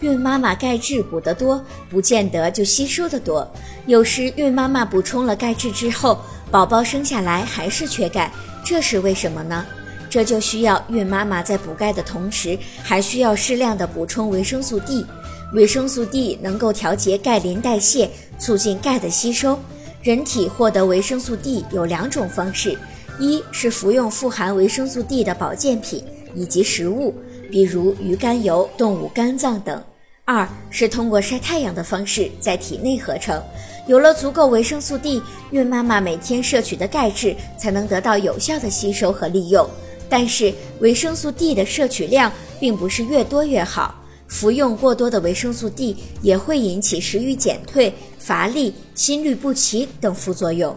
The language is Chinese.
孕妈妈钙质补得多，不见得就吸收的多。有时孕妈妈补充了钙质之后，宝宝生下来还是缺钙，这是为什么呢？这就需要孕妈妈在补钙的同时，还需要适量的补充维生素 D。维生素 D 能够调节钙磷代谢，促进钙的吸收。人体获得维生素 D 有两种方式：一是服用富含维生素 D 的保健品以及食物，比如鱼肝油、动物肝脏等；二是通过晒太阳的方式在体内合成。有了足够维生素 D，孕妈妈每天摄取的钙质才能得到有效的吸收和利用。但是，维生素 D 的摄取量并不是越多越好。服用过多的维生素 D 也会引起食欲减退、乏力、心律不齐等副作用。